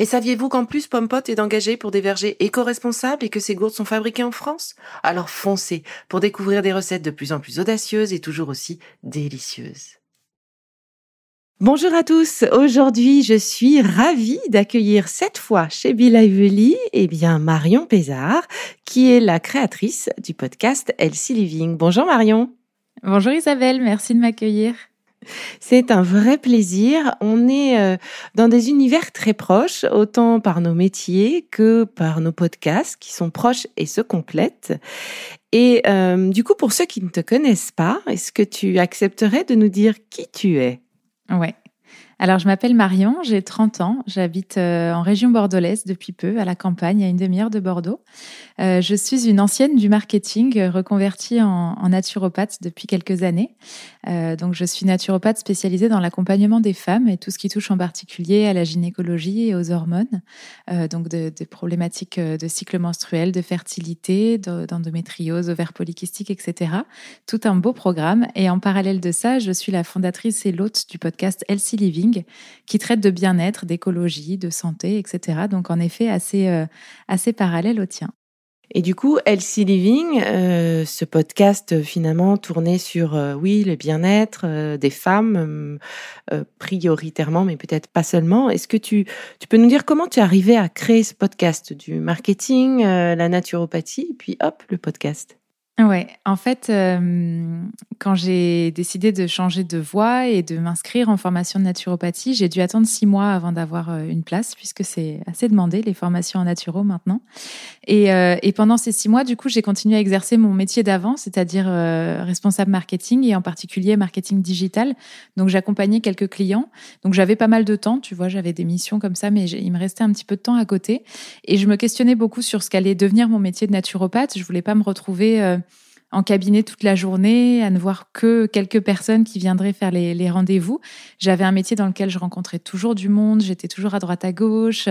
Et saviez-vous qu'en plus Pompot est engagé pour des vergers éco-responsables et que ces gourdes sont fabriquées en France? Alors foncez pour découvrir des recettes de plus en plus audacieuses et toujours aussi délicieuses. Bonjour à tous. Aujourd'hui, je suis ravie d'accueillir cette fois chez Bill Ively, eh bien, Marion Pézard, qui est la créatrice du podcast Elsie Living. Bonjour Marion. Bonjour Isabelle, merci de m'accueillir. C'est un vrai plaisir. On est euh, dans des univers très proches, autant par nos métiers que par nos podcasts qui sont proches et se complètent. Et euh, du coup, pour ceux qui ne te connaissent pas, est-ce que tu accepterais de nous dire qui tu es? Ouais. Alors, je m'appelle Marion, j'ai 30 ans, j'habite euh, en région bordelaise depuis peu, à la campagne, à une demi-heure de Bordeaux. Euh, je suis une ancienne du marketing, euh, reconvertie en, naturopathe depuis quelques années. donc, je suis naturopathe spécialisée dans l'accompagnement des femmes et tout ce qui touche en particulier à la gynécologie et aux hormones, donc des problématiques de cycle menstruel, de fertilité, d'endométriose, ovaires polykystiques, etc. Tout un beau programme. Et en parallèle de ça, je suis la fondatrice et l'hôte du podcast Healthy Living qui traite de bien-être, d'écologie, de santé, etc. Donc en effet, assez, euh, assez parallèle au tien. Et du coup, Healthy Living, euh, ce podcast euh, finalement tourné sur, oui, le bien-être des femmes, prioritairement, mais peut-être pas seulement. Est-ce que tu, tu peux nous dire comment tu es arrivé à créer ce podcast? Du marketing, la naturopathie, puis hop, le podcast Ouais, en fait, euh, quand j'ai décidé de changer de voie et de m'inscrire en formation de naturopathie, j'ai dû attendre six mois avant d'avoir euh, une place, puisque c'est assez demandé les formations en naturo maintenant. Euh, et pendant ces six mois, du coup, j'ai continué à exercer mon métier d'avant, c'est-à-dire responsable marketing et en particulier marketing digital. Donc, j'accompagnais quelques clients. Donc, j'avais pas mal de temps, tu vois, j'avais des missions comme ça, mais il me restait un petit peu de temps à côté. Et je me questionnais beaucoup sur ce qu'allait devenir mon métier de naturopathe. Je voulais pas me retrouver en cabinet toute la journée, à ne voir que quelques personnes qui viendraient faire les, rendez-vous. J'avais un métier dans lequel je rencontrais toujours du monde, j'étais toujours à droite à gauche,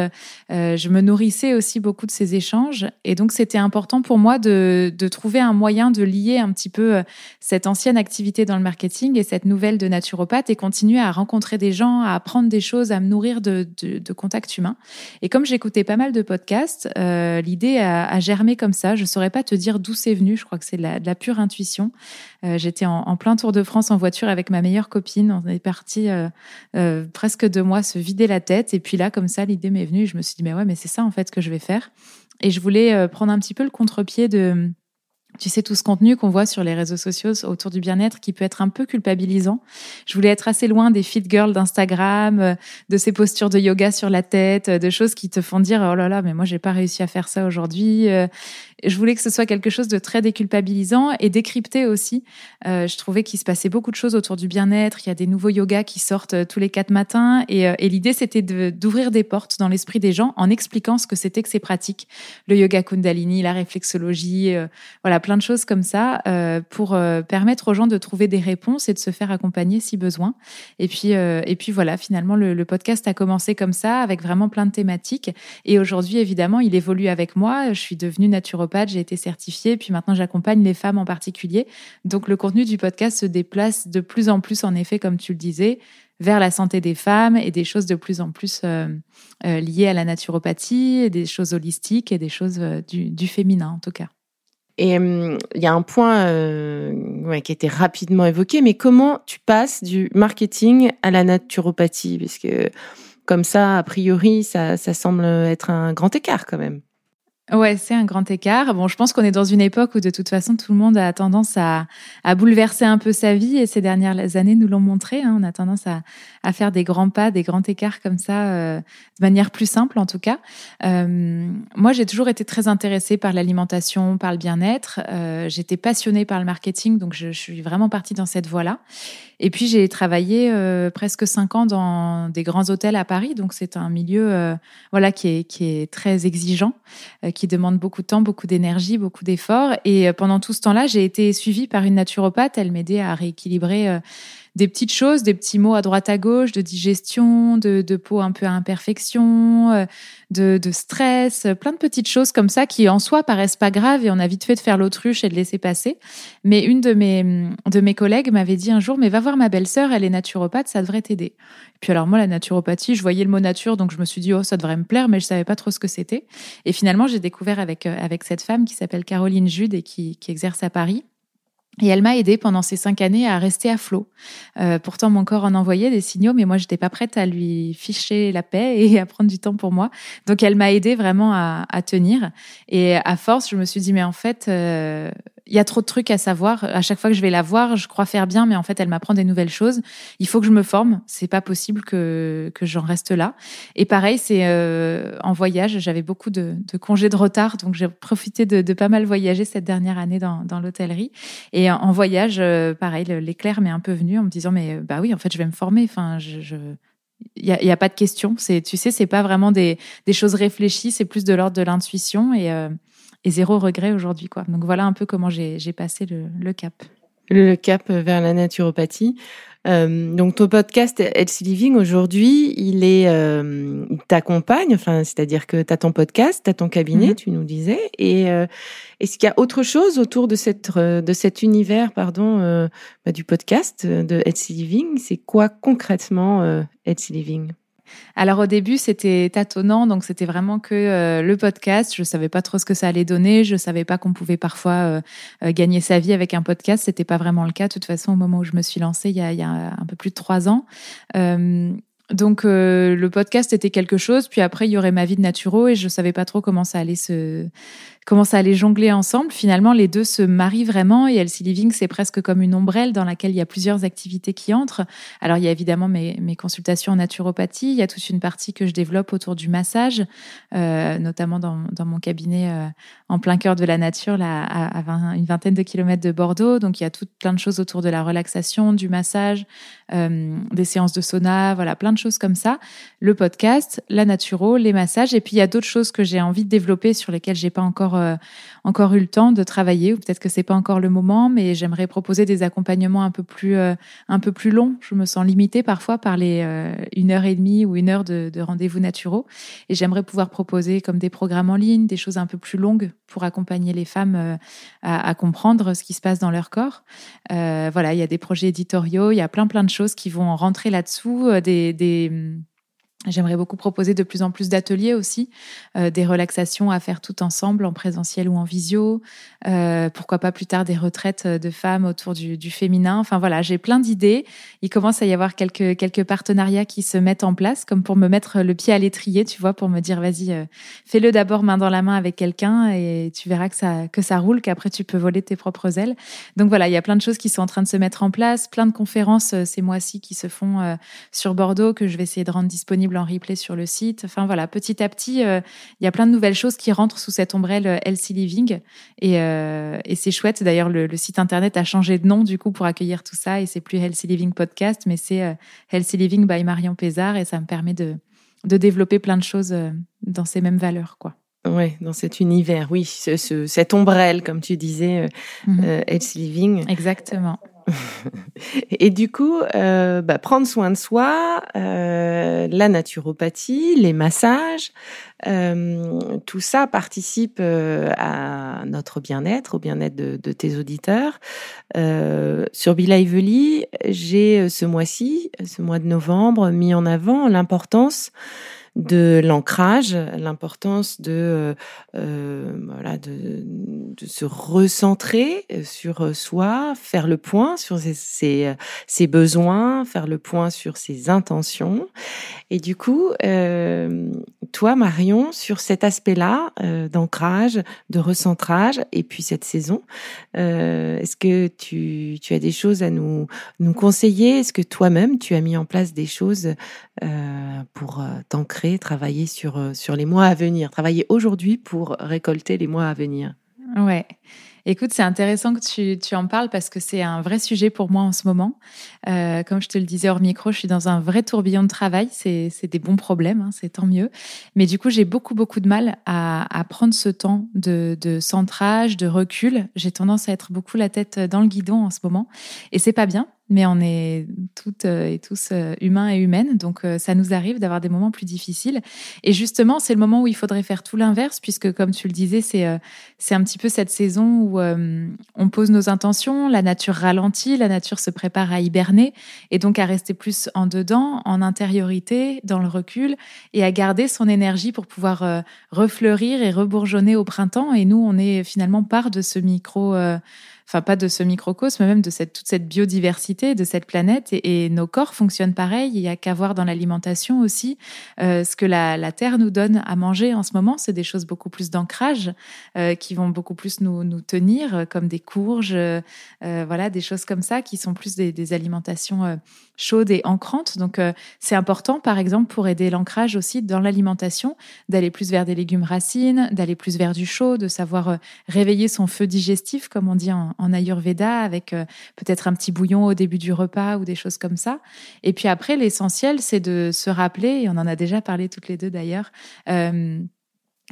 euh, je me nourrissais aussi beaucoup de ces échanges. Et donc, c'était important pour moi de, trouver un moyen de lier un petit peu euh, cette ancienne activité dans le marketing et cette nouvelle de naturopathe et continuer à rencontrer des gens, à apprendre des choses, à me nourrir de, contacts humains. Et comme j'écoutais pas mal de podcasts, euh, l'idée a, germé comme ça. Je saurais pas te dire d'où c'est venu. Je crois que c'est la, la pure intuition. Euh, j'étais en, plein Tour de France en voiture avec ma meilleure copine. On est parti euh, euh, presque deux mois se vider la tête. Et puis là, comme ça, l'idée m'est venue. Je me suis dit, mais ouais, mais c'est ça en fait que je vais faire. Et je voulais prendre un petit peu le contre-pied de tu sais, tout ce contenu qu'on voit sur les réseaux sociaux autour du bien-être qui peut être un peu culpabilisant. Je voulais être assez loin des fit girls d'Instagram, de ces postures de yoga sur la tête, de choses qui te font dire, oh là là, mais moi, j'ai pas réussi à faire ça aujourd'hui. Euh. Je voulais que ce soit quelque chose de très déculpabilisant et décrypté aussi. Je trouvais qu'il se passait beaucoup de choses autour du bien-être. Il y a des nouveaux yogas qui sortent tous les quatre matins. Et, et l'idée, c'était d'ouvrir des portes dans l'esprit des gens en expliquant ce que c'était que ces pratiques. Le yoga kundalini, la réflexologie, voilà, plein de choses comme ça euh, pour euh, permettre aux gens de trouver des réponses et de se faire accompagner si besoin. Et puis, euh, et puis voilà, finalement, le, podcast a commencé comme ça, avec vraiment plein de thématiques. Et aujourd'hui, évidemment, il évolue avec moi. Je suis devenue naturopathe, j'ai été certifiée, puis maintenant, j'accompagne les femmes en particulier. Donc, le contenu du podcast se déplace de plus en plus, en effet, comme tu le disais, vers la santé des femmes et des choses de plus en plus liées à la naturopathie, des choses holistiques et des choses du, du féminin en tout cas. Et il y a un point euh, qui a été rapidement évoqué, mais comment tu passes du marketing à la naturopathie? Parce que comme ça, a priori, ça, ça semble être un grand écart quand même. Ouais, c'est un grand écart. Bon, je pense qu'on est dans une époque où de toute façon tout le monde a tendance à, à bouleverser un peu sa vie et ces dernières années nous l'ont montré. Hein. On a tendance à, à, faire des grands pas, des grands écarts comme ça, euh, de manière plus simple en tout cas. Euh, moi, j'ai toujours été très intéressée par l'alimentation, par le bien-être. Euh, J'étais passionnée par le marketing, donc je, suis vraiment partie dans cette voie-là. Et puis j'ai travaillé euh, presque cinq ans dans des grands hôtels à Paris, donc c'est un milieu euh, voilà qui est qui est très exigeant, euh, qui demande beaucoup de temps, beaucoup d'énergie, beaucoup d'efforts. Et pendant tout ce temps-là, j'ai été suivie par une naturopathe. Elle m'aidait à rééquilibrer des petites choses, des petits mots à droite à gauche, de digestion, de, peau un peu à imperfection, euh, de, de, stress, plein de petites choses comme ça qui en soi paraissent pas graves et on a vite fait de faire l'autruche et de laisser passer. Mais une de mes, de mes collègues m'avait dit un jour, mais va voir ma belle-sœur, elle est naturopathe, ça devrait t'aider. Puis alors moi, la naturopathie, je voyais le mot nature, donc je me suis dit, oh, ça devrait me plaire, mais je savais pas trop ce que c'était. Et finalement, j'ai découvert avec, euh, avec cette femme qui s'appelle Caroline Jude et qui, qui exerce à Paris et elle m'a aidé pendant ces cinq années à rester à flot. Euh, pourtant, mon corps en envoyait des signaux, mais moi, j'étais pas prête à lui ficher la paix et à prendre du temps pour moi. Donc, elle m'a aidé vraiment à, à, tenir. Et à force, je me suis dit, mais en fait, euh, il y a trop de trucs à savoir. À chaque fois que je vais la voir, je crois faire bien, mais en fait, elle m'apprend des nouvelles choses. Il faut que je me forme. C'est pas possible que, que j'en reste là. Et pareil, c'est euh, en voyage. J'avais beaucoup de, de, congés de retard, donc j'ai profité de, de, pas mal voyager cette dernière année dans, dans l'hôtellerie. Et en, voyage, euh, pareil, l'éclair m'est un peu venu en me disant, mais bah oui, en fait, je vais me former. Enfin, je, je il y a, a, pas de question. C'est, tu sais, c'est pas vraiment des, des choses réfléchies. C'est plus de l'ordre de l'intuition et euh, et zéro regret aujourd'hui. quoi. Donc voilà un peu comment j'ai passé le, le, cap. Le cap vers la naturopathie. Euh, donc ton podcast Healthy Living aujourd'hui, il est, euh, t'accompagne, enfin c'est-à-dire que tu as ton podcast, tu as ton cabinet, mm -hmm. tu nous disais, et euh, est-ce qu'il y a autre chose autour de cette de cet univers, pardon, bah, du podcast de Healthy Living? C'est quoi concrètement Healthy Living? Alors au début, c'était tâtonnant, donc c'était vraiment que euh, le podcast. Je savais pas trop ce que ça allait donner. Je savais pas qu'on pouvait parfois euh, euh, gagner sa vie avec un podcast. C'était pas vraiment le cas. De toute façon, au moment où je me suis lancée, il y a, un peu plus de trois ans. donc le podcast était quelque chose. Puis après, il y aurait ma vie de naturo et je savais pas trop comment ça allait se comment ça allait jongler ensemble. Finalement, les deux se marient vraiment et Healthy Living, c'est presque comme une ombrelle dans laquelle il y a plusieurs activités qui entrent. Alors, il y a évidemment mes, mes consultations en naturopathie. Il y a toute une partie que je développe autour du massage, euh, notamment dans, dans, mon cabinet euh, en plein cœur de la nature, là, à, à 20, une vingtaine de kilomètres de Bordeaux. Donc, il y a tout plein de choses autour de la relaxation, du massage, euh, des séances de sauna, voilà, plein de choses comme ça. Le podcast, la naturo, les massages. Et puis, il y a d'autres choses que j'ai envie de développer sur lesquelles j'ai pas encore euh, encore eu le temps de travailler, ou peut-être que c'est pas encore le moment, mais j'aimerais proposer des accompagnements un peu plus euh, un peu plus longs. Je me sens limitée parfois par les euh, une heure et demie ou une heure de, de rendez-vous naturaux, et j'aimerais pouvoir proposer comme des programmes en ligne, des choses un peu plus longues pour accompagner les femmes à, à, comprendre ce qui se passe dans leur corps. voilà, il y a des projets éditoriaux, il y a plein plein de choses qui vont rentrer là-dessous, des, des J'aimerais beaucoup proposer de plus en plus d'ateliers aussi, euh, des relaxations à faire tout ensemble, en présentiel ou en visio. Euh, pourquoi pas plus tard des retraites de femmes autour du, du féminin. Enfin voilà, j'ai plein d'idées. Il commence à y avoir quelques quelques partenariats qui se mettent en place, comme pour me mettre le pied à l'étrier, tu vois, pour me dire vas-y, euh, fais-le d'abord main dans la main avec quelqu'un et tu verras que ça que ça roule, qu'après tu peux voler tes propres ailes. Donc voilà, il y a plein de choses qui sont en train de se mettre en place, plein de conférences euh, ces mois-ci qui se font euh, sur Bordeaux que je vais essayer de rendre disponibles en replay sur le site. Enfin voilà, petit à petit, euh, il y a plein de nouvelles choses qui rentrent sous cette ombrelle euh, Healthy Living. Et, euh, et c'est chouette. D'ailleurs, le, le, site internet a changé de nom du coup pour accueillir tout ça. Et c'est plus Healthy Living Podcast, mais c'est euh, Healthy Living by Marion Pézard. Et ça me permet de, de développer plein de choses euh, dans ces mêmes valeurs, quoi. Ouais, dans cet univers, oui, ce, ce, cette ombrelle, comme tu disais, mm -hmm. Healthy Living. Exactement. Et du coup, euh, bah, prendre soin de soi, euh, la naturopathie, les massages, euh, tout ça participe à notre bien-être, au bien-être de, de, tes auditeurs. Sur Be Lively, j'ai ce mois-ci, ce mois de novembre, mis en avant l'importance de l'ancrage, l'importance de, voilà, de, se recentrer sur soi, faire le point sur ses, besoins, faire le point sur ses intentions. Et du coup, toi, Marion, sur cet aspect-là d'ancrage, de recentrage, et puis cette saison, est-ce que tu, as des choses à nous, nous conseiller? Est-ce que toi-même, tu as mis en place des choses euh, pour euh, travailler sur, euh, sur les mois à venir, travailler aujourd'hui pour récolter les mois à venir Ouais. Écoute, c'est intéressant que tu, tu, en parles parce que c'est un vrai sujet pour moi en ce moment. Euh, comme je te le disais hors micro, je suis dans un vrai tourbillon de travail. C'est des bons problèmes, hein, c'est tant mieux. Mais du coup, j'ai beaucoup, beaucoup de mal à, à prendre ce temps de, de, centrage, de recul. J'ai tendance à être beaucoup la tête dans le guidon en ce moment. Et c'est pas bien mais on est toutes euh, et tous euh, humains et humaines, donc euh, ça nous arrive d'avoir des moments plus difficiles. Et justement, c'est le moment où il faudrait faire tout l'inverse, puisque comme tu le disais, c'est c'est un petit peu cette saison où on pose nos intentions, la nature ralentit, la nature se prépare à hiberner, et donc à rester plus en dedans, en intériorité, dans le recul, et à garder son énergie pour pouvoir refleurir et rebourgeonner au printemps. Et nous, on est finalement part de ce micro enfin pas de ce microcosme, même de cette, toute cette biodiversité de cette planète. Et, nos corps fonctionnent pareil. Il y a qu'à voir dans l'alimentation aussi euh, ce que la, la, Terre nous donne à manger en ce moment. C'est des choses beaucoup plus d'ancrage euh, qui vont beaucoup plus nous, nous tenir, comme des courges, euh, voilà, des choses comme ça qui sont plus des, des alimentations euh, chaudes et ancrantes. Donc euh, c'est important, par exemple, pour aider l'ancrage aussi dans l'alimentation, d'aller plus vers des légumes racines, d'aller plus vers du chaud, de savoir réveiller son feu digestif, comme on dit en, en Ayurveda avec euh, peut-être un petit bouillon au début du repas ou des choses comme ça. Et puis après, l'essentiel, c'est de se rappeler, et on en a déjà parlé toutes les deux d'ailleurs, euh,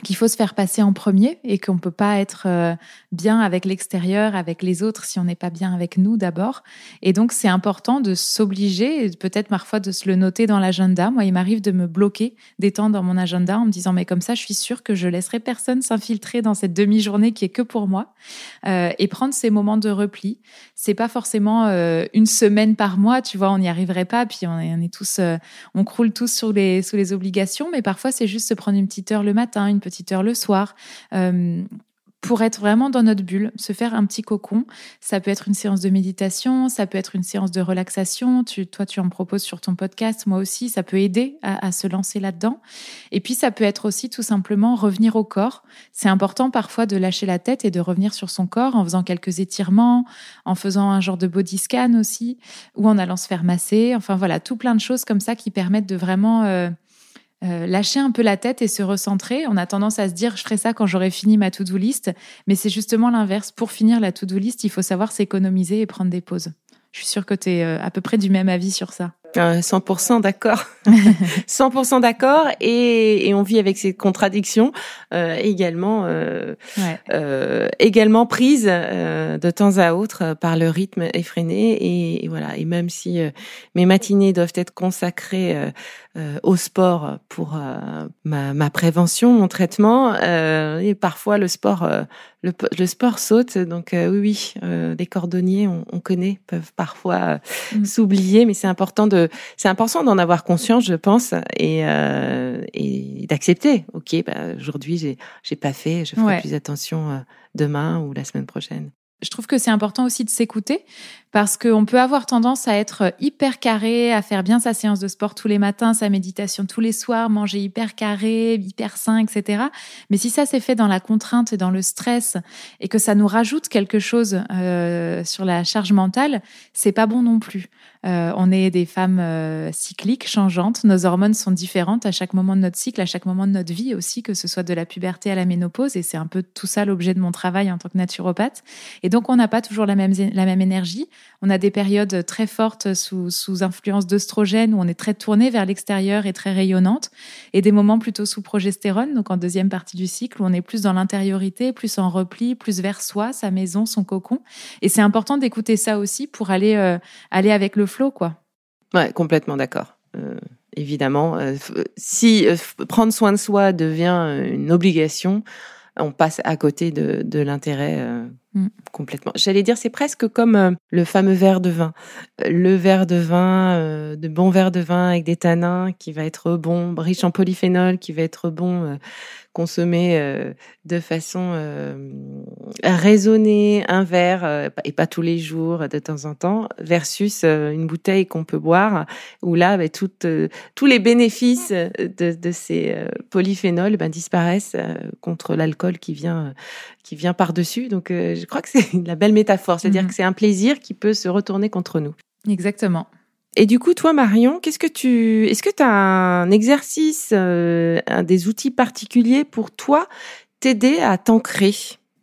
qu'il faut se faire passer en premier et qu'on peut pas être euh, bien avec l'extérieur, avec les autres si on n'est pas bien avec nous d'abord. Et donc c'est important de s'obliger, peut-être parfois de se le noter dans l'agenda. Moi, il m'arrive de me bloquer des temps dans mon agenda en me disant mais comme ça, je suis sûre que je laisserai personne s'infiltrer dans cette demi-journée qui est que pour moi euh, et prendre ces moments de repli. C'est pas forcément euh, une semaine par mois, tu vois, on n'y arriverait pas. Puis on est, tous, on croule tous sous les sous les obligations, mais parfois c'est juste se prendre une petite heure le matin, une petite heure le soir. Euh, pour être vraiment dans notre bulle, se faire un petit cocon. Ça peut être une séance de méditation, ça peut être une séance de relaxation. Tu, toi, tu en proposes sur ton podcast, moi aussi. Ça peut aider à, se lancer là-dedans. Et puis, ça peut être aussi tout simplement revenir au corps. C'est important parfois de lâcher la tête et de revenir sur son corps en faisant quelques étirements, en faisant un genre de body scan aussi, ou en allant se faire masser. Enfin voilà, tout plein de choses comme ça qui permettent de vraiment euh, euh, lâcher un peu la tête et se recentrer. On a tendance à se dire, je ferai ça quand j'aurai fini ma to-do list, mais c'est justement l'inverse. Pour finir la to-do list, il faut savoir s'économiser et prendre des pauses. Je suis sûre que tu es euh, à peu près du même avis sur ça. 100% euh, d'accord. 100% d'accord et, et, on vit avec ces contradictions euh, également euh, euh, également prises de temps à autre par le rythme effréné et, voilà et même si mes matinées doivent être consacrées au sport pour ma, ma, prévention, mon traitement et parfois le sport le, le, sport saute donc oui oui les cordonniers on, on, connaît peuvent parfois mm. s'oublier mais c'est important de c'est important d'en avoir conscience, je pense, et, euh, et d'accepter. Ok, bah, aujourd'hui j'ai j'ai pas fait, je ferai plus attention euh, demain ou la semaine prochaine. Je trouve que c'est important aussi de s'écouter parce qu'on peut avoir tendance à être hyper carré, à faire bien sa séance de sport tous les matins, sa méditation tous les soirs, manger hyper carré, hyper sain, etc. Mais si ça s'est fait dans la contrainte et dans le stress et que ça nous rajoute quelque chose euh, sur la charge mentale, c'est pas bon non plus. Euh, on est des femmes euh, cycliques, changeantes. Nos hormones sont différentes à chaque moment de notre cycle, à chaque moment de notre vie aussi, que ce soit de la puberté à la ménopause. Et c'est un peu tout ça l'objet de mon travail en tant que naturopathe. Et donc, on n'a pas toujours la même, la même énergie. On a des périodes très fortes sous, sous influence d'œstrogène où on est très tourné vers l'extérieur et très rayonnante, et des moments plutôt sous progestérone, donc en deuxième partie du cycle où on est plus dans l'intériorité, plus en repli, plus vers soi, sa maison, son cocon. Et c'est important d'écouter ça aussi pour aller euh, aller avec le flot, quoi. Ouais, complètement d'accord. Euh, évidemment, euh, si prendre soin de soi devient une obligation, on passe à côté de, de l'intérêt Mm. Complètement. J'allais dire, c'est presque comme euh, le fameux verre de vin. Euh, le verre de vin, euh, de bon verre de vin avec des tanins qui va être bon, riche en polyphénol, qui va être bon consommer euh, de façon euh, raisonnée un verre euh, et pas tous les jours, de temps en temps, versus une bouteille qu'on peut boire où là, bah, tous les bénéfices de, ces polyphénols ben, disparaissent contre l'alcool qui vient qui vient par dessus. Donc, je crois que c'est la belle métaphore, c'est-à-dire mmh que c'est un plaisir qui peut se retourner contre nous. Exactement. Et du coup, toi, Marion, qu'est-ce que tu, est-ce que tu as un exercice, euh, des outils particuliers pour toi t'aider à t'ancrer?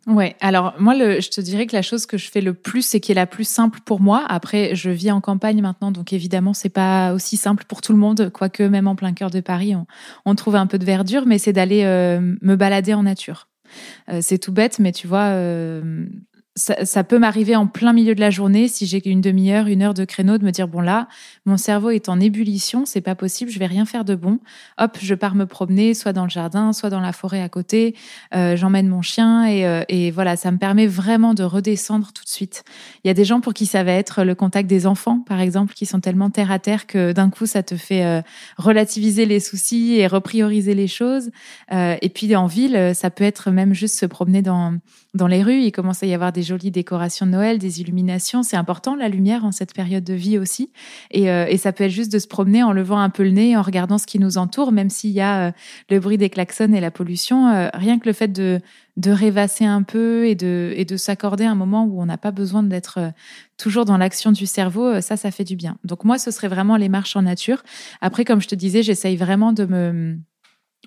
Ouais, alors moi, je te dirais que la chose que je fais le plus et qui est la plus simple pour moi, après, je vis en campagne maintenant, donc évidemment, c'est pas aussi simple pour tout le monde, quoique même en plein cœur de Paris, on, trouve un peu de verdure, mais c'est d'aller euh, me balader en nature. Euh, c'est tout bête, mais tu vois, ça, peut m'arriver en plein milieu de la journée, si j'ai une demi-heure, une heure de créneau, de me dire bon là, mon cerveau est en ébullition, c'est pas possible, je vais rien faire de bon. Hop, je pars me promener, soit dans le jardin, soit dans la forêt à côté. Euh, j'emmène mon chien et, euh, et, voilà, ça me permet vraiment de redescendre tout de suite. Il y a des gens pour qui ça va être le contact des enfants, par exemple, qui sont tellement terre à terre que d'un coup ça te fait euh, relativiser les soucis et reprioriser les choses. et puis en ville, ça peut être même juste se promener dans dans les rues. Il commence à y avoir des jolies décorations de Noël, des illuminations. C'est important la lumière en cette période de vie aussi. Et, euh, et, ça peut être juste de se promener en levant un peu le nez, en regardant ce qui nous entoure, même s'il y a euh, le bruit des klaxons et la pollution. Euh, rien que le fait de, de rêvasser un peu et de, et de s'accorder un moment où on n'a pas besoin d'être toujours dans l'action du cerveau, ça, ça fait du bien. Donc moi, ce serait vraiment les marches en nature. Après, comme je te disais, j'essaye vraiment de me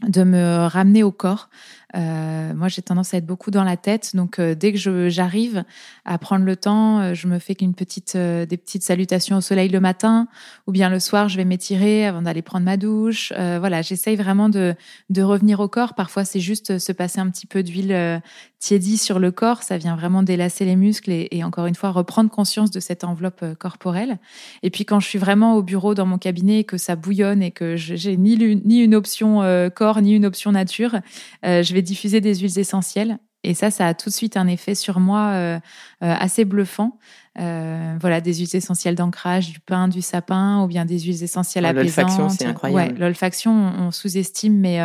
de me ramener au corps. Euh, moi, j'ai tendance à être beaucoup dans la tête, donc euh, dès que j'arrive à prendre le temps, euh, je me fais qu'une petite, euh, des petites salutations au soleil le matin, ou bien le soir, je vais m'étirer avant d'aller prendre ma douche. voilà, j'essaye vraiment de, de revenir au corps. Parfois, c'est juste se passer un petit peu d'huile tiédie sur le corps, ça vient vraiment délasser les muscles et, et, encore une fois reprendre conscience de cette enveloppe corporelle. Et puis quand je suis vraiment au bureau dans mon cabinet et que ça bouillonne et que j'ai ni, ni une option corps ni une option nature, je vais diffuser des huiles essentielles. Et ça, ça a tout de suite un effet sur moi euh, euh, assez bluffant. Euh, voilà, des huiles essentielles d'ancrage, du pain, du sapin, ou bien des huiles essentielles à L'olfaction, c'est incroyable. l'olfaction, on, sous-estime, mais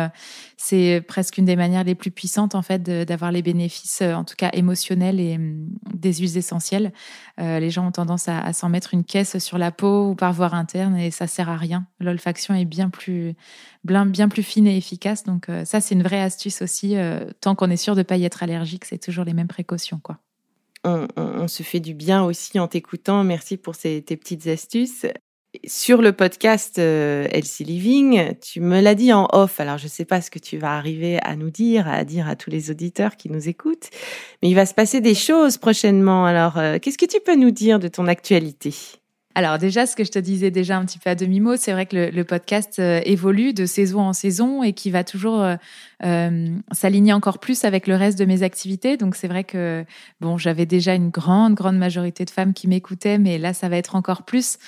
c'est presque une des manières les plus puissantes en fait d'avoir les bénéfices, en tout cas émotionnels et hum, des huiles essentielles. les gens ont tendance à, à s'en mettre une caisse sur la peau ou par voie interne, et ça sert à rien. L'olfaction est bien plus bien, plus fine et efficace. Donc euh, ça, c'est une vraie astuce aussi. Euh, tant qu'on est sûr de ne pas y être allergique, c'est toujours les mêmes précautions. quoi. On, se fait du bien aussi en t'écoutant. Merci pour ces, tes petites astuces. Sur le podcast euh, Living, tu me l'as dit en off, alors je ne sais pas ce que tu vas arriver à nous dire, à dire à tous les auditeurs qui nous écoutent, mais il va se passer des choses prochainement. Alors, qu'est-ce que tu peux nous dire de ton actualité? Alors déjà, ce que je te disais déjà un petit peu à demi-mot, c'est vrai que le, podcast euh, évolue de saison en saison et qui va toujours euh, euh, s'aligner encore plus avec le reste de mes activités. Donc c'est vrai que bon, j'avais déjà une grande, grande majorité de femmes qui m'écoutaient, mais là, ça va être encore plus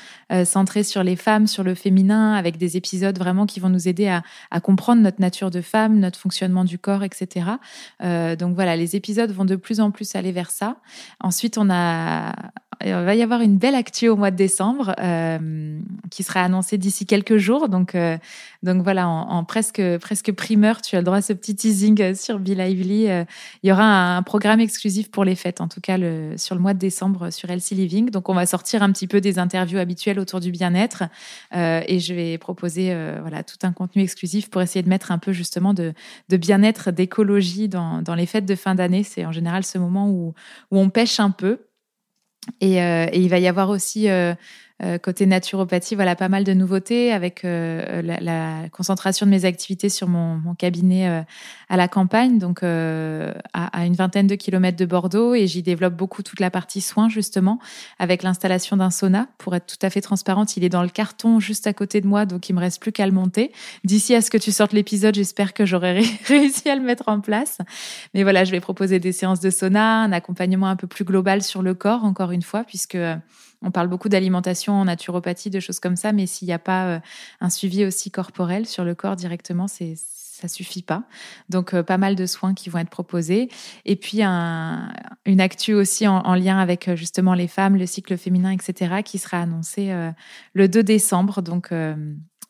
centré sur les femmes, sur le féminin, avec des épisodes vraiment qui vont nous aider à, à comprendre notre nature de femme, notre fonctionnement du corps, etc. donc voilà, les épisodes vont de plus en plus aller vers ça. Ensuite, on a il va y avoir une belle actu au mois de décembre euh, qui sera annoncée d'ici quelques jours. Donc, euh, donc voilà, en, presque, presque primeur, tu as le droit à ce petit teasing euh, sur Bill Lively. il y aura un, programme exclusif pour les fêtes, en tout cas sur le mois de décembre sur Elsie Living. Donc on va sortir un petit peu des interviews habituelles autour du bien-être et je vais proposer voilà tout un contenu exclusif pour essayer de mettre un peu justement de, de bien-être, d'écologie dans, dans les fêtes de fin d'année. C'est en général ce moment où, où on pêche un peu. Et, euh, et, il va y avoir aussi euh, euh, côté naturopathie, voilà, pas mal de nouveautés avec euh, la, la, concentration de mes activités sur mon, mon cabinet euh, à la campagne, donc à, à, une vingtaine de kilomètres de Bordeaux, et j'y développe beaucoup toute la partie soins justement, avec l'installation d'un sauna. Pour être tout à fait transparente, il est dans le carton juste à côté de moi, donc il me reste plus qu'à le monter. D'ici à ce que tu sortes l'épisode, j'espère que j'aurai réussi à le mettre en place. Mais voilà, je vais proposer des séances de sauna, un accompagnement un peu plus global sur le corps, encore une fois, puisque on parle beaucoup d'alimentation en naturopathie, de choses comme ça, mais s'il n'y a pas euh, un suivi aussi corporel sur le corps directement, c'est ça suffit pas. Donc euh, pas mal de soins qui vont être proposés. Et puis un, une actu aussi en, lien avec justement les femmes, le cycle féminin, etc., qui sera annoncé le 2 décembre. Donc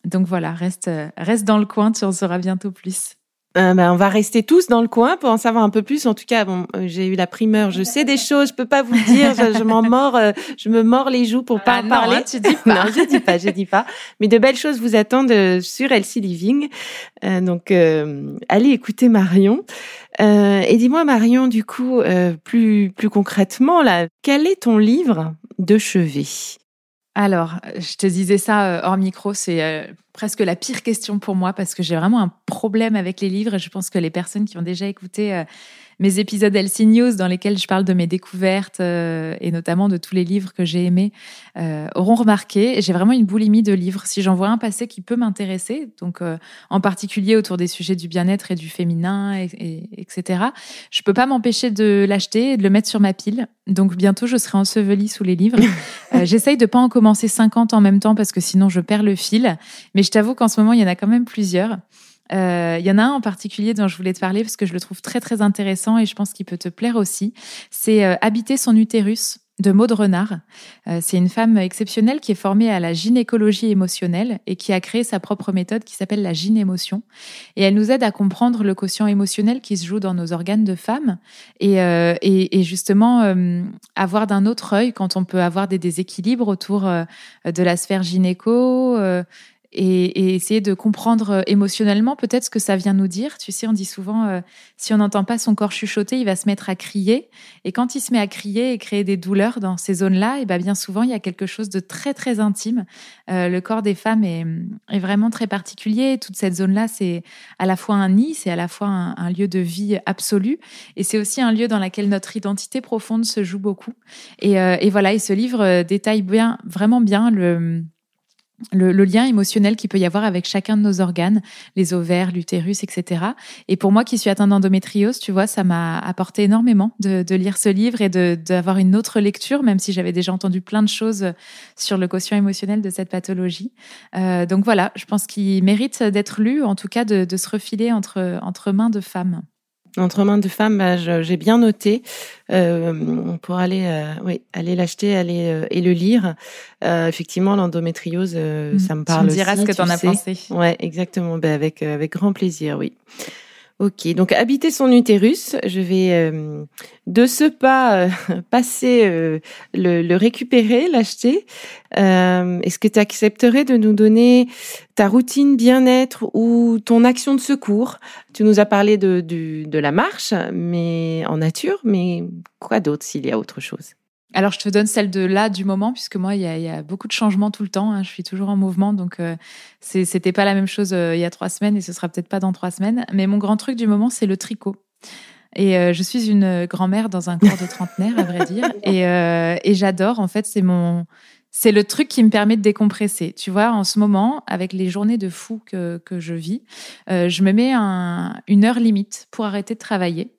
donc voilà, reste reste dans le coin, tu en sauras bientôt plus. Euh, ben, on va rester tous dans le coin pour en savoir un peu plus. En tout cas, bon, euh, j'ai eu la primeur. Je sais des choses, je peux pas vous le dire. Je, m'en mords, euh, je me mords les joues pour pas ah en parler. Hein, tu dis pas. non, je dis pas, je dis pas. Mais de belles choses vous attendent sur LC Living. donc, allez écouter Marion. et dis-moi, Marion, du coup, plus plus concrètement, là, quel est ton livre de chevet? Alors, je te disais ça hors micro, c'est presque la pire question pour moi parce que j'ai vraiment un problème avec les livres et je pense que les personnes qui ont déjà écouté euh, mes épisodes LC News dans lesquels je parle de mes découvertes euh, et notamment de tous les livres que j'ai aimés euh, auront remarqué. J'ai vraiment une boulimie de livres. Si j'en vois un passer qui peut m'intéresser, donc en particulier autour des sujets du bien-être et du féminin, et, etc., je peux pas m'empêcher de l'acheter et de le mettre sur ma pile. Donc bientôt, je serai ensevelie sous les livres. J'essaye de pas en commencer 50 en même temps parce que sinon je perds le fil. Mais je t'avoue qu'en ce moment, il y en a quand même plusieurs. Euh, il y en a un en particulier dont je voulais te parler parce que je le trouve très très intéressant et je pense qu'il peut te plaire aussi. C'est euh, Habiter son utérus de Maud Renard. Euh, c'est une femme exceptionnelle qui est formée à la gynécologie émotionnelle et qui a créé sa propre méthode qui s'appelle la gynémotion. Et elle nous aide à comprendre le quotient émotionnel qui se joue dans nos organes de femme et, et, et justement avoir d'un autre œil quand on peut avoir des déséquilibres autour de la sphère gynéco et, essayer de comprendre euh, émotionnellement peut-être ce que ça vient nous dire. Tu sais, on dit souvent, euh, si on n'entend pas son corps chuchoter, il va se mettre à crier. Et quand il se met à crier et créer des douleurs dans ces zones-là, et eh ben bien souvent, il y a quelque chose de très, très intime. Euh, le corps des femmes est, est, vraiment très particulier. Toute cette zone-là, c'est à la fois un nid, c'est à la fois un, lieu de vie absolu. Et c'est aussi un lieu dans lequel notre identité profonde se joue beaucoup. Et, et voilà, et ce livre détaille bien, vraiment bien le le, lien émotionnel qu'il peut y avoir avec chacun de nos organes, les ovaires, l'utérus, etc. Et pour moi qui suis atteinte d'endométriose, tu vois, ça m'a apporté énormément de, lire ce livre et d'avoir une autre lecture, même si j'avais déjà entendu plein de choses sur le quotient émotionnel de cette pathologie. Euh, donc voilà, je pense qu'il mérite d'être lu, en tout cas de, de se refiler entre, entre mains de femmes. Entre mains de femmes, bah, j'ai bien noté euh, pour aller, euh, oui, aller l'acheter, aller euh, et le lire. Euh, effectivement, l'endométriose, mmh. ça me parle. Tu me diras ce que tu en as pensé. Ouais, exactement. Ben avec avec grand plaisir, oui. Ok, donc habiter son utérus, je vais euh, de ce pas euh, passer euh, le, le, récupérer, l'acheter. Est-ce que tu accepterais de nous donner ta routine bien-être ou ton action de secours? Tu nous as parlé de, de la marche, mais en nature, mais quoi d'autre s'il y a autre chose? Alors, je te donne celle de là du moment, puisque moi, il y a, beaucoup de changements tout le temps. Hein. Je suis toujours en mouvement, donc euh, c'était pas la même chose euh, il y a trois semaines et ce sera peut-être pas dans trois semaines. Mais mon grand truc du moment, c'est le tricot. Et euh, je suis une grand-mère dans un corps de trentenaire, à vrai dire. Et, et j'adore, en fait, c'est mon, c'est le truc qui me permet de décompresser. Tu vois, en ce moment, avec les journées de fou que, que je vis, je me mets un, une heure limite pour arrêter de travailler.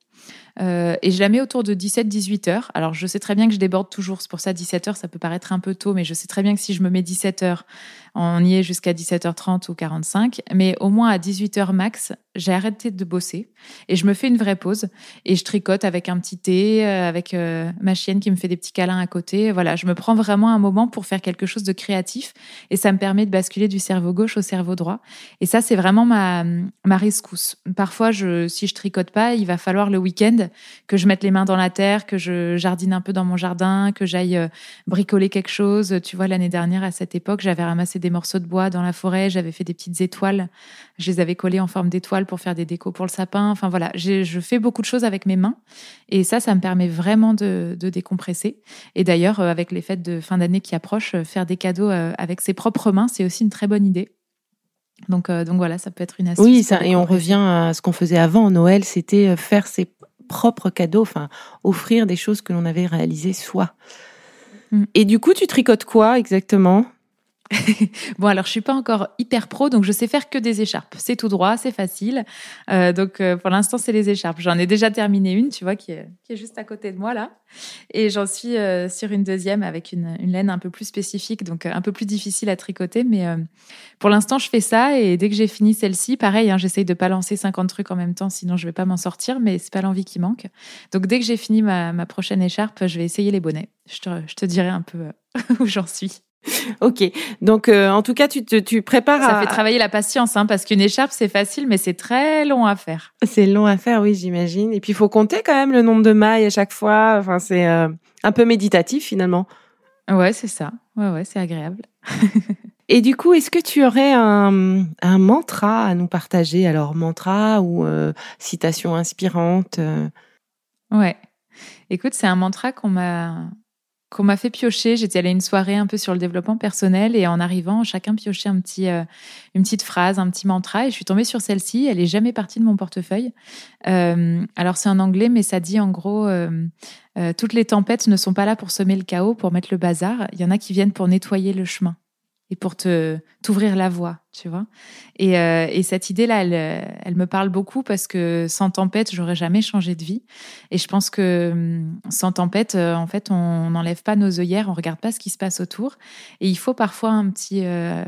Euh, et je la mets autour de 17-18 heures. Alors, je sais très bien que je déborde toujours. C'est pour ça, 17 heures, ça peut paraître un peu tôt, mais je sais très bien que si je me mets 17 heures, on y est jusqu'à 17h30 ou 45. Mais au moins à 18h max, j'ai arrêté de bosser et je me fais une vraie pause et je tricote avec un petit thé, euh, avec euh, ma chienne qui me fait des petits câlins à côté. Voilà, je me prends vraiment un moment pour faire quelque chose de créatif et ça me permet de basculer du cerveau gauche au cerveau droit. Et ça, c'est vraiment ma, ma rescousse. Parfois, si je tricote pas, il va falloir le week-end que je mette les mains dans la terre, que je jardine un peu dans mon jardin, que j'aille euh, bricoler quelque chose. Tu vois, l'année dernière, à cette époque, j'avais ramassé des morceaux de bois dans la forêt, j'avais fait des petites étoiles, je les avais collées en forme d'étoiles pour faire des décos pour le sapin. Enfin voilà, je fais beaucoup de choses avec mes mains et ça, ça me permet vraiment de, décompresser. Et d'ailleurs, euh, avec les fêtes de fin d'année qui approchent, euh, faire des cadeaux euh, avec ses propres mains, c'est aussi une très bonne idée. Donc, donc voilà, ça peut être une astuce. Oui, ça, et on revient à ce qu'on faisait avant Noël, c'était faire ses propres cadeaux, enfin offrir des choses que l'on avait réalisées soi. Mm. Et du coup, tu tricotes quoi exactement? bon, alors je suis pas encore hyper pro, donc je sais faire que des écharpes. C'est tout droit, c'est facile. Euh, donc euh, pour l'instant, c'est les écharpes. J'en ai déjà terminé une, tu vois, qui est, juste à côté de moi là. Et j'en suis euh, sur une deuxième avec une, laine un peu plus spécifique, donc un peu plus difficile à tricoter. Mais pour l'instant, je fais ça et dès que j'ai fini celle-ci, pareil, hein, j'essaye de pas lancer 50 trucs en même temps, sinon je vais pas m'en sortir, mais c'est pas l'envie qui manque. Donc dès que j'ai fini ma, prochaine écharpe, je vais essayer les bonnets. Je te dirai un peu où j'en suis. Ok, donc euh, en tout cas, tu, te, tu prépares Ça fait travailler la patience, hein, parce qu'une écharpe, c'est facile, mais c'est très long à faire. C'est long à faire, oui, j'imagine. Et puis, il faut compter quand même le nombre de mailles à chaque fois. Enfin, c'est euh, un peu méditatif, finalement. Ouais, c'est ça. Ouais, ouais, c'est agréable. Et du coup, est-ce que tu aurais un, un, mantra à nous partager? Alors, mantra ou euh, citation inspirante Ouais. Écoute, c'est un mantra qu'on m'a qu'on m'a fait piocher. J'étais allée à une soirée un peu sur le développement personnel et en arrivant, chacun piochait un petit, euh, une petite phrase, un petit mantra et je suis tombée sur celle-ci. Elle est jamais partie de mon portefeuille. Euh, alors c'est en anglais, mais ça dit en gros euh, toutes les tempêtes ne sont pas là pour semer le chaos, pour mettre le bazar. Il y en a qui viennent pour nettoyer le chemin et pour te t'ouvrir la voie, tu vois. Et, euh, et cette idée-là, elle, elle me parle beaucoup parce que sans tempête, j'aurais jamais changé de vie. Et je pense que hum, sans tempête, euh, en fait, on n'enlève pas nos œillères, on regarde pas ce qui se passe autour. Et il faut parfois un petit euh,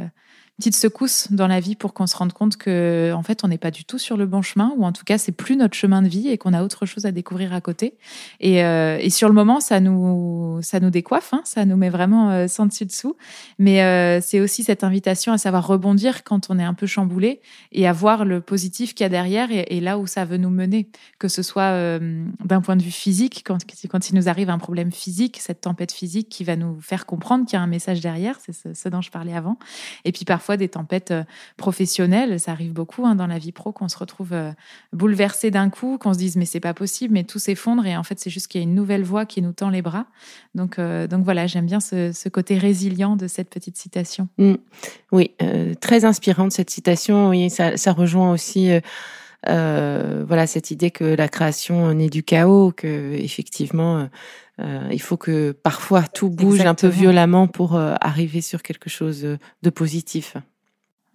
petite secousse dans la vie pour qu'on se rende compte que en fait on n'est pas du tout sur le bon chemin ou en tout cas c'est plus notre chemin de vie et qu'on a autre chose à découvrir à côté. Et, euh, et sur le moment ça nous ça nous décoiffe hein, ça nous met vraiment euh, sans dessus dessous. Mais euh, c'est aussi cette invitation à savoir rebondir quand on est un peu chamboulé et à voir le positif qu'il y a derrière et, là où ça veut nous mener. Que ce soit euh, d'un point de vue physique quand quand il nous arrive un problème physique cette tempête physique qui va nous faire comprendre qu'il y a un message derrière c'est ce, ce dont je parlais avant. Et puis parfois des tempêtes euh, professionnelles. Ça arrive beaucoup hein, dans la vie pro qu'on se retrouve euh, bouleversé d'un coup, qu'on se dise mais c'est pas possible, mais tout s'effondre et en fait c'est juste qu'il y a une nouvelle voix qui nous tend les bras. Donc, euh, donc voilà, j'aime bien ce, côté résilient de cette petite citation. Mm. Oui, très inspirante cette citation. Oui, ça, ça rejoint aussi. voilà cette idée que la création naît du chaos, que effectivement euh, il faut que parfois tout bouge un peu violemment pour euh, arriver sur quelque chose de positif.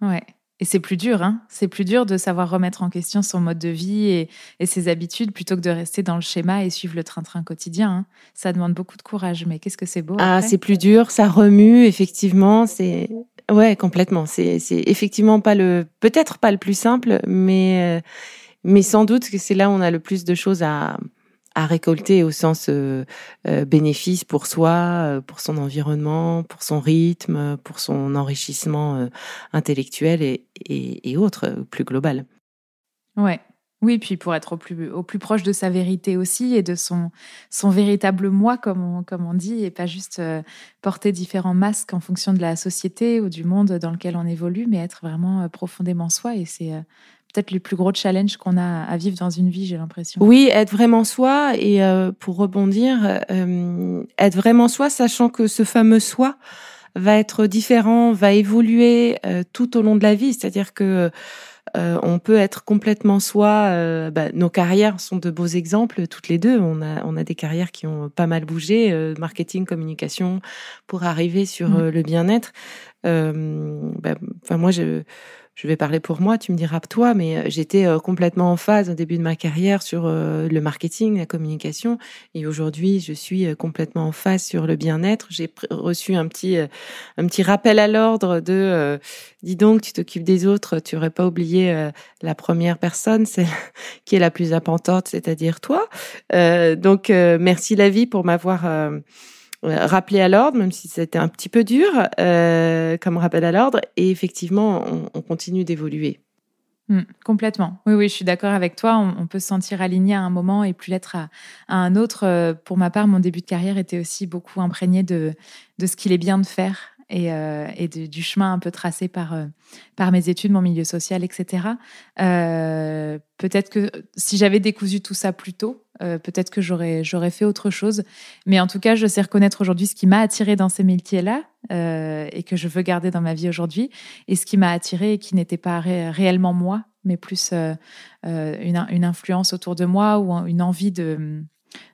Ouais. Et c'est plus dur, hein C'est plus dur de savoir remettre en question son mode de vie et, et ses habitudes plutôt que de rester dans le schéma et suivre le train-train quotidien. Hein. ça demande beaucoup de courage, mais qu'est-ce que c'est beau Ah, c'est plus dur, ça remue, effectivement. C'est ouais, complètement. C'est c'est effectivement pas le, peut-être pas le plus simple, mais euh, mais sans doute que c'est là où on a le plus de choses à à récolter au sens euh, euh, bénéfice pour soi, euh, pour son environnement, pour son rythme, pour son enrichissement intellectuel et, et, et, autres, plus global. Ouais. Oui, puis pour être au plus, au plus proche de sa vérité aussi et de son, son véritable moi, comme on, comme on dit, et pas juste porter différents masques en fonction de la société ou du monde dans lequel on évolue, mais être vraiment profondément soi. Et c'est peut-être les plus gros challenges qu'on a à vivre dans une vie, j'ai l'impression. Oui, être vraiment soi et euh, pour rebondir, euh, être vraiment soi, sachant que ce fameux soi va être différent, va évoluer euh, tout au long de la vie. C'est-à-dire que on peut être complètement soi. Bah, nos carrières sont de beaux exemples, toutes les deux. On a, on a des carrières qui ont pas mal bougé, marketing, communication, pour arriver sur mmh. le bien-être. Bah, enfin, moi, je je vais parler pour moi, tu me diras toi, mais euh, j'étais euh, complètement en phase au début de ma carrière sur euh, le marketing, la communication, et aujourd'hui je suis complètement en phase sur le bien-être. J'ai reçu un petit un petit rappel à l'ordre de dis donc, tu t'occupes des autres, tu aurais pas oublié la première personne, celle qui est la plus importante, c'est-à-dire toi. donc merci la vie pour m'avoir euh, rappeler à l'ordre, même si c'était un petit peu dur euh, comme rappel à l'ordre. Et effectivement, on, continue d'évoluer. Hmm, complètement. Oui, oui, je suis d'accord avec toi. On, peut se sentir aligné à un moment et plus l'être à, un autre. Euh, pour ma part, mon début de carrière était aussi beaucoup imprégné de, de ce qu'il est bien de faire et, euh, du chemin un peu tracé par, euh, par mes études, mon milieu social, etc. Euh, peut-être que si j'avais décousu tout ça plus tôt, peut-être que j'aurais, j'aurais fait autre chose. Mais en tout cas, je sais reconnaître aujourd'hui ce qui m'a attiré dans ces métiers-là et que je veux garder dans ma vie aujourd'hui, et ce qui m'a attiré et qui n'était pas réellement moi, mais plus une influence autour de moi ou une envie de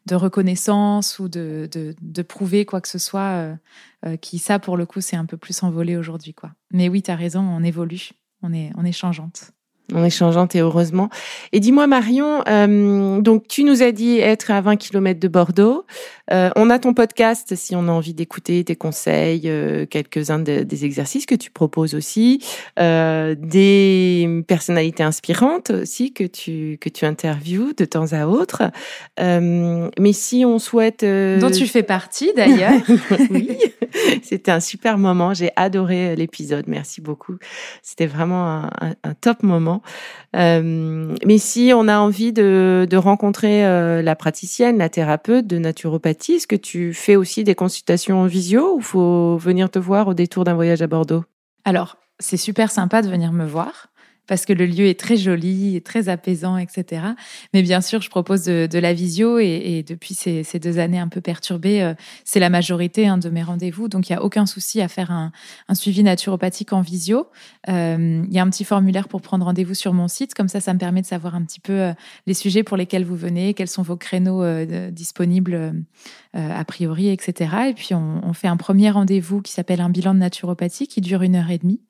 de reconnaissance ou de, de, prouver quoi que ce soit, qui ça, pour le coup, c'est un peu plus envolé aujourd'hui. quoi. Mais oui, tu as raison, on évolue, on est, on est changeante en échangeant et heureusement. Et dis-moi Marion, euh, donc tu nous as dit être à 20 km de Bordeaux. Euh, on a ton podcast si on a envie d'écouter tes conseils, euh, quelques-uns des exercices que tu proposes aussi, des personnalités inspirantes aussi que tu que tu interviews de temps à autre. Mais si on souhaite dont tu fais partie d'ailleurs. oui, c'était un super moment. J'ai adoré l'épisode. Merci beaucoup. C'était vraiment un, un, un top moment. Euh, mais si on a envie de, rencontrer euh, la praticienne, la thérapeute de naturopathie, est-ce que tu fais aussi des consultations en visio ou faut venir te voir au détour d'un voyage à Bordeaux? Alors, c'est super sympa de venir me voir parce que le lieu est très joli, très apaisant, etc. Mais bien sûr, je propose de, la visio et, depuis ces, deux années un peu perturbées, euh, c'est la majorité hein, de mes rendez-vous. Donc, il n'y a aucun souci à faire un, suivi naturopathique en visio. Euh, il y a un petit formulaire pour prendre rendez-vous sur mon site. Comme ça, ça me permet de savoir un petit peu euh, les sujets pour lesquels vous venez, quels sont vos créneaux disponibles a priori, etc. Et puis, on, on fait un premier rendez-vous qui s'appelle un bilan de naturopathie qui dure une heure et demie.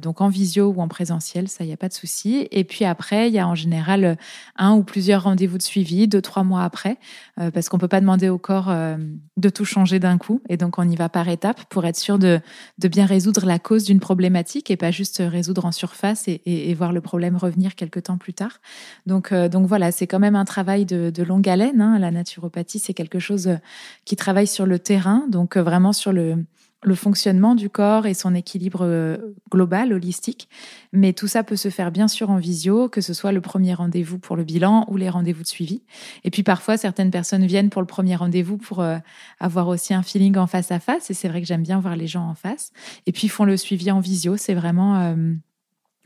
donc, en visio ou en présentiel ça, il n'y a pas de souci. Et puis après, il y a en général euh, un ou plusieurs rendez-vous de suivi, deux, trois mois après, euh, parce qu'on ne peut pas demander au corps euh, de tout changer d'un coup. Et donc, on y va par étapes pour être sûr de, bien résoudre la cause d'une problématique et pas juste résoudre en surface et, voir le problème revenir quelques temps plus tard. Donc, donc voilà, c'est quand même un travail de, longue haleine. Hein. La naturopathie, c'est quelque chose qui travaille sur le terrain, donc vraiment sur le le fonctionnement du corps et son équilibre euh, global, holistique. Mais tout ça peut se faire bien sûr en visio, que ce soit le premier rendez-vous pour le bilan ou les rendez-vous de suivi. Et puis parfois, certaines personnes viennent pour le premier rendez-vous pour euh, avoir aussi un feeling en face à face. Et c'est vrai que j'aime bien voir les gens en face. Et puis font le suivi en visio. C'est vraiment... Euh,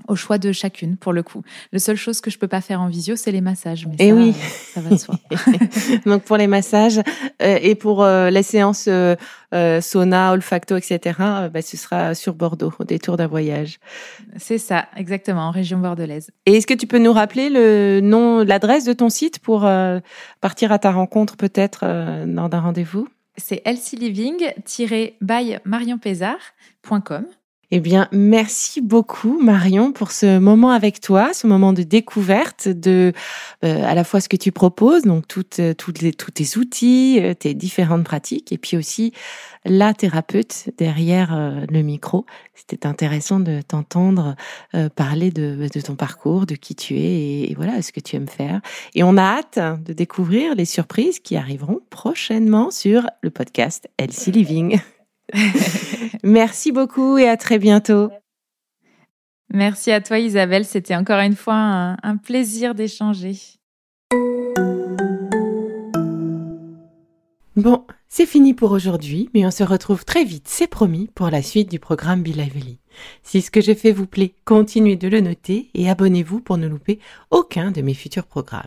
au choix de chacune, pour le coup. La seule chose que je peux pas faire en visio, c'est les massages. Mais et eh oui, ça va de soi. Donc pour les massages euh, et pour euh, les séances euh, sauna, olfacto, etc., bah, ce sera sur Bordeaux, au détour d'un voyage. C'est ça, exactement, en région bordelaise. Et est-ce que tu peux nous rappeler le nom, l'adresse de ton site pour partir à ta rencontre peut-être lors d'un rendez-vous? C'est lcliving-by eh bien, merci beaucoup Marion pour ce moment avec toi, ce moment de découverte de euh, à la fois ce que tu proposes, donc toutes, euh, toutes les, tous tes outils, euh, tes différentes pratiques, et puis aussi la thérapeute derrière le micro. C'était intéressant de t'entendre parler de, de, ton parcours, de qui tu es et, et, voilà ce que tu aimes faire. Et on a hâte de découvrir les surprises qui arriveront prochainement sur le podcast Elsie Living. Merci beaucoup et à très bientôt. Merci à toi Isabelle, c'était encore une fois un, plaisir d'échanger. Bon, c'est fini pour aujourd'hui, mais on se retrouve très vite, c'est promis, pour la suite du programme Be Lively. Si ce que je fais vous plaît, continuez de le noter et abonnez-vous pour ne louper aucun de mes futurs programmes.